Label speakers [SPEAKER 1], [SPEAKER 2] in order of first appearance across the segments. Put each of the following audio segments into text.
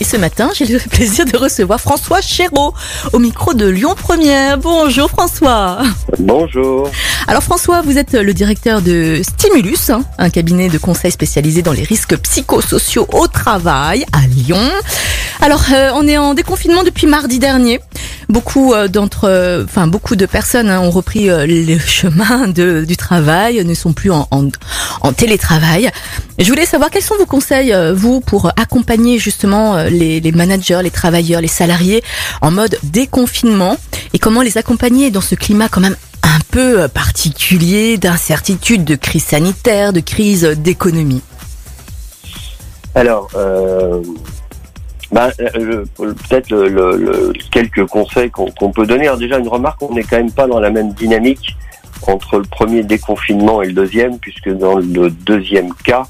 [SPEAKER 1] Et ce matin, j'ai le plaisir de recevoir François Chéreau au micro de Lyon Première. Bonjour François.
[SPEAKER 2] Bonjour.
[SPEAKER 1] Alors François, vous êtes le directeur de Stimulus, hein, un cabinet de conseil spécialisé dans les risques psychosociaux au travail à Lyon. Alors euh, on est en déconfinement depuis mardi dernier. Beaucoup euh, d'entre, euh, enfin beaucoup de personnes hein, ont repris euh, le chemin du travail, ne sont plus en, télétravail. Je voulais savoir quels sont vos conseils, vous, pour accompagner justement les, les managers, les travailleurs, les salariés en mode déconfinement et comment les accompagner dans ce climat quand même un peu particulier d'incertitude, de crise sanitaire, de crise d'économie?
[SPEAKER 2] Alors, euh, bah, euh, le- peut-être le, le- le- quelques conseils qu'on qu'on peut donner. Alors déjà, une remarque, on n'est quand même pas dans la même dynamique entre le premier déconfinement et le deuxième, puisque dans le deuxième cas,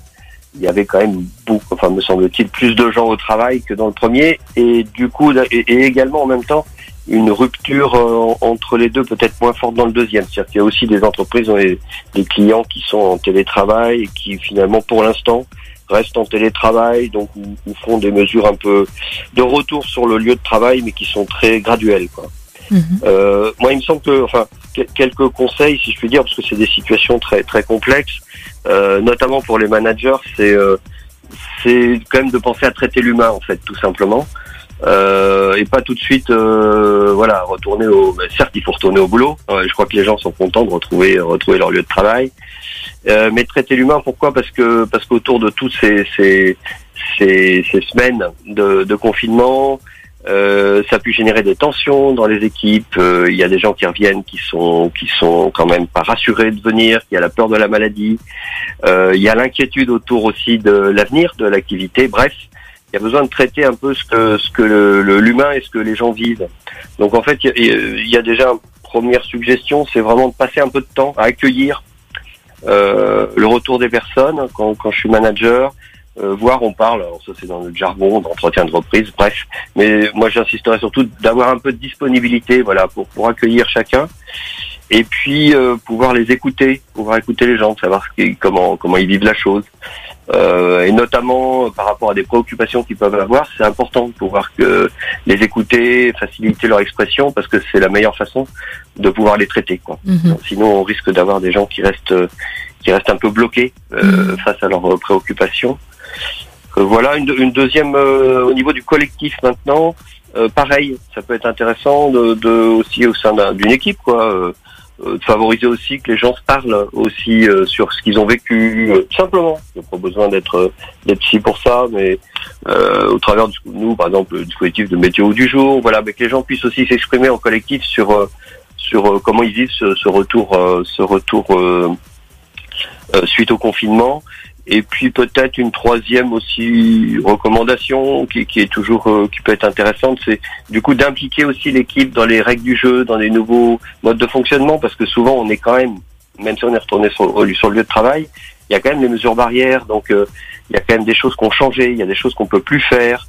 [SPEAKER 2] il y avait quand même beaucoup, enfin me semble-t-il, plus de gens au travail que dans le premier, et du coup, et, également en même temps une rupture euh, entre les deux peut-être moins forte dans le deuxième. C'est-à-dire qu'il y a aussi des entreprises, les, des clients qui sont en télétravail et qui finalement, pour l'instant, restent en télétravail, donc ou, ou font des mesures un peu de retour sur le lieu de travail, mais qui sont très graduelles. Quoi.
[SPEAKER 1] Mhm.
[SPEAKER 2] Euh, moi, il me semble que, enfin, que- quelques conseils, si je puis dire, parce que c'est des situations très très complexes, euh, notamment pour les managers, c'est euh, c'est quand même de penser à traiter l'humain, en fait, tout simplement. Euh, et pas tout de suite, euh, voilà, retourner au. ben, certes, il faut retourner au boulot. Je crois que les gens sont contents de retrouver retrouver leur lieu de travail. Euh, mais traiter l'humain, pourquoi? Parce que parce qu'autour de toutes ces ces, ces, ces semaines de, de confinement, euh, ça a pu générer des tensions dans les équipes. Euh, Il y a des gens qui reviennent qui sont qui sont quand même pas rassurés de venir, qui a la peur de la maladie. Euh, Il y a l'inquiétude autour aussi de l'avenir de l'activité. Bref, il y a besoin de traiter un peu ce que ce que l'humain et ce que les gens vivent. Donc en fait, il y a, déjà une première suggestion, c'est vraiment de passer un peu de temps à accueillir euh, le retour des personnes quand, quand je suis manager. Euh, voir, on parle, alors ça c'est dans le jargon d'entretien de reprise, bref. Mais moi j'insisterai surtout d'avoir un peu de disponibilité, voilà, pour, pour accueillir chacun. Et puis euh, pouvoir les écouter, pouvoir écouter les gens, savoir comment comment ils vivent la chose. Euh, et notamment euh, par rapport à des préoccupations qu'ils peuvent avoir, c'est important de pouvoir que les écouter, faciliter leur expression, parce que c'est la meilleure façon de pouvoir les traiter. Quoi.
[SPEAKER 1] Mhm.
[SPEAKER 2] Sinon, on risque d'avoir des gens qui restent euh, qui restent un peu bloqués euh, face à leurs euh, préoccupations. Euh, voilà une, une deuxième euh, au niveau du collectif maintenant. euh, pareil, ça peut être intéressant de, de aussi au sein d'un- d'une équipe, quoi. Euh, de favoriser aussi que les gens se parlent aussi euh, sur ce qu'ils ont vécu, euh, simplement. Il n'y a pas besoin d'être d'être psy pour ça, mais euh, au travers de nous, par exemple, du collectif de météo du jour, voilà, mais que les gens puissent aussi s'exprimer en collectif sur sur comment ils vivent ce, ce retour, ce retour euh, suite au confinement. Et puis peut-être une troisième aussi recommandation qui, qui est toujours euh, qui peut être intéressante, c'est du coup d'impliquer aussi l'équipe dans les règles du jeu, dans les nouveaux modes de fonctionnement, parce que souvent on est quand même, même si on est retourné sur, sur le lieu de travail, il y a quand même les mesures barrières, donc euh, il y a quand même des choses qui ont changé, il y a des choses qu'on peut plus faire.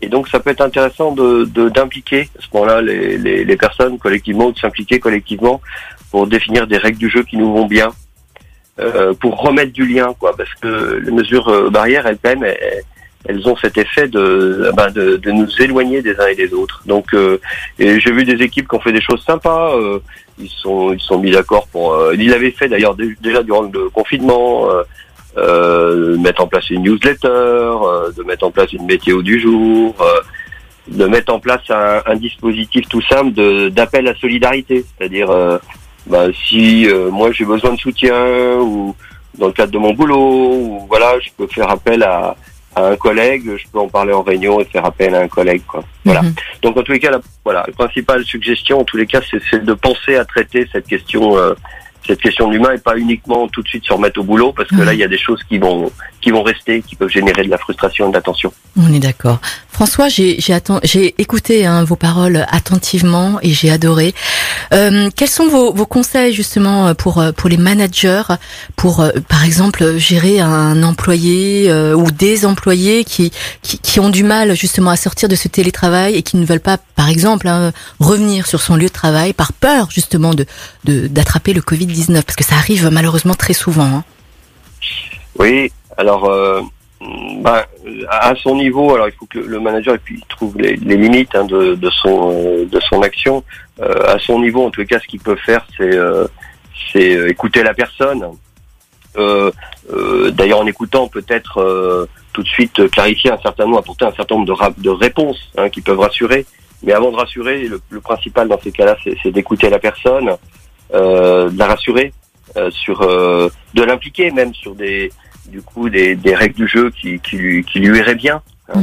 [SPEAKER 2] Et donc ça peut être intéressant de d'impliquer à ce moment-là les, les, les personnes collectivement de s'impliquer collectivement pour définir des règles du jeu qui nous vont bien, euh, pour remettre du lien, quoi, parce que les mesures euh, barrières, elles quand même, elles, elles ont cet effet de, ben, de, de nous éloigner des uns et des autres. Donc, euh, et j'ai vu des équipes qui ont fait des choses sympas. euh, ils sont, ils sont mis d'accord pour. euh, ils l'avaient fait d'ailleurs dé- déjà durant le confinement. Euh, mettre en place une newsletter, de mettre en place une météo du jour, de mettre en place un, un dispositif tout simple de- d'appel à solidarité, c'est-à-dire bah, si euh, moi j'ai besoin de soutien ou dans le cadre de mon boulot, ou voilà, je peux faire appel à, à un collègue, je peux en parler en réunion et faire appel à un collègue. Quoi. Voilà.
[SPEAKER 1] Mhm.
[SPEAKER 2] Donc en tous les cas, la, voilà, la principale suggestion, en tous les cas, c'est c'est de penser à traiter cette question, euh, cette question de l'humain et pas uniquement tout de suite se remettre au boulot, parce que là, il y a des choses qui vont, qui vont rester, qui peuvent générer de la frustration et de la tension.
[SPEAKER 1] On est d'accord. François, j'ai j'ai écouté hein, vos paroles attentivement et j'ai adoré. Euh, quels sont vos, vos conseils justement pour pour les managers pour euh, par exemple gérer un employé euh, ou des employés qui, qui qui ont du mal justement à sortir de ce télétravail et qui ne veulent pas par exemple hein, revenir sur son lieu de travail par peur justement de d'attraper le Covid 19 parce que ça arrive malheureusement très souvent. hein.
[SPEAKER 2] Oui, alors euh, ben, à son niveau, alors il faut que le manager trouve les, limites hein, de, son euh, de son action. Euh, à son niveau, en tout cas, ce qu'il peut faire, c'est c'est écouter la personne. D'ailleurs, en écoutant, peut-être tout de suite clarifier un certain nombre, apporter un certain nombre de, de réponses hein, qui peuvent rassurer. Mais avant de rassurer, le, le principal dans ces cas-là, c'est d'écouter la personne, de la rassurer sur, de l'impliquer même sur des du coup des, des règles du jeu qui, qui, lui, qui lui iraient bien. Hein.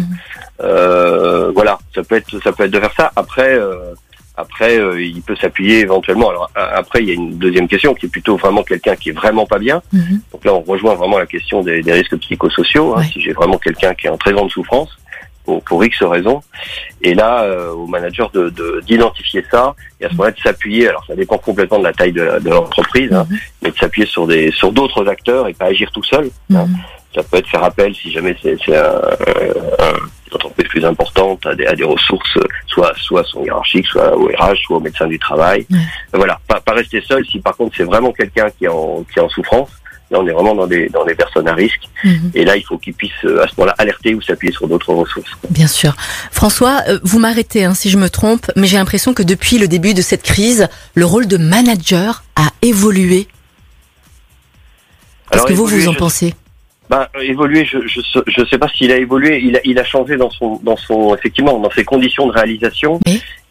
[SPEAKER 2] Euh, voilà, ça peut être ça peut être de faire ça. Après, euh, après, euh, il peut s'appuyer éventuellement. Alors après, il y a une deuxième question qui est plutôt vraiment quelqu'un qui est vraiment pas bien. Mhm. Donc là, on rejoint vraiment la question des, des risques psychosociaux. Hein, Si j'ai vraiment quelqu'un qui est en très grande souffrance, pour, pour X raisons. Et là, euh, au manager de d'identifier ça et à ce moment-là de s'appuyer. Alors ça dépend complètement de la taille de, de l'entreprise, hein, mhm. mais de s'appuyer sur des sur d'autres acteurs et pas agir tout seul. Hein. Mhm. Ça peut être faire appel si jamais c'est un, une entreprise plus importante à des, à des ressources, soit soit son hiérarchique, soit au RH, soit au médecin du travail. Voilà, pas, pas rester seul. Si par contre c'est vraiment quelqu'un qui est en qui est en souffrance, Là, on est vraiment dans des, dans des personnes à risque. Mhm. Et là, il faut qu'ils puissent euh, à ce moment-là alerter ou s'appuyer sur d'autres ressources.
[SPEAKER 1] Bien sûr. François, euh, vous m'arrêtez hein, si je me trompe, mais j'ai l'impression que depuis le début de cette crise, le rôle de manager a évolué. Qu'est-ce que vous, vous en pensez?
[SPEAKER 2] Ben, évoluer, je je je sais pas s'il a évolué. Il a il a changé dans son dans son effectivement dans ses conditions de réalisation.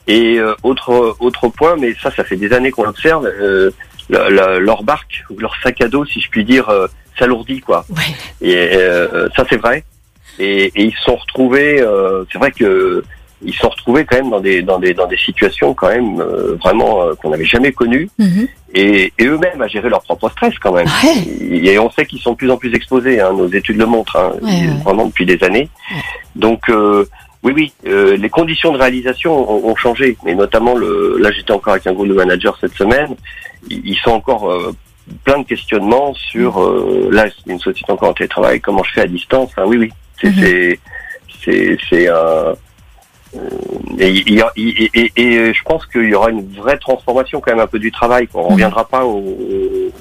[SPEAKER 2] Et euh, autre autre point, mais ça ça fait des années qu'on l'observe. Euh, leur barque ou leur sac à dos, si je puis dire, euh, s'alourdit quoi. Et euh, ça c'est vrai. Et, et, ils se sont retrouvés. Euh, c'est vrai que ils se sont retrouvés quand même dans des dans des dans des situations quand même vraiment qu'on n'avait jamais connues. Mhm. Et, et eux-mêmes à gérer leur propre stress quand même. Et, on sait qu'ils sont de plus en plus exposés. Hein, nos études le montrent, hein, vraiment depuis des années. Donc oui, oui, euh, les conditions de réalisation ont, changé, mais notamment le. Là, j'étais encore avec un groupe de managers cette semaine. Ils, sont encore euh, plein de questionnements sur. Euh, là, c'est une société encore en télétravail. Comment je fais à distance hein, Oui, oui, c'est mhm. c'est c'est un et, et, et, je pense qu'il y aura une vraie transformation quand même un peu du travail. On ne reviendra pas au,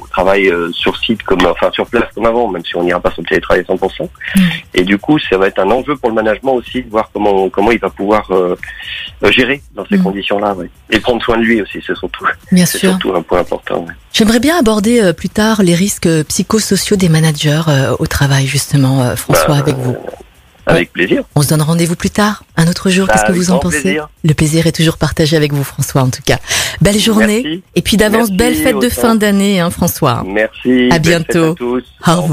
[SPEAKER 2] travail euh, sur site comme enfin sur place comme avant, même si on n'ira pas sur le télétravail 100%. Mm. Et du coup, ça va être un enjeu pour le management aussi de voir comment comment il va pouvoir euh, gérer dans ces mm. conditions-là, et prendre soin de lui aussi. C'est surtout
[SPEAKER 1] Bien
[SPEAKER 2] c'est surtout un point important.
[SPEAKER 1] J'aimerais bien aborder euh, plus tard les risques psychosociaux des managers au travail, justement, François, bah, avec vous.
[SPEAKER 2] Avec plaisir.
[SPEAKER 1] On se donne rendez-vous plus tard, un autre jour. Qu'est-ce que vous en pensez Le plaisir est toujours partagé avec vous, François, en tout cas. Belle journée. Et puis d'avance, belle fête de fin d'année, hein, François.
[SPEAKER 2] Merci.
[SPEAKER 1] À bientôt.
[SPEAKER 2] À tous.
[SPEAKER 1] Au revoir.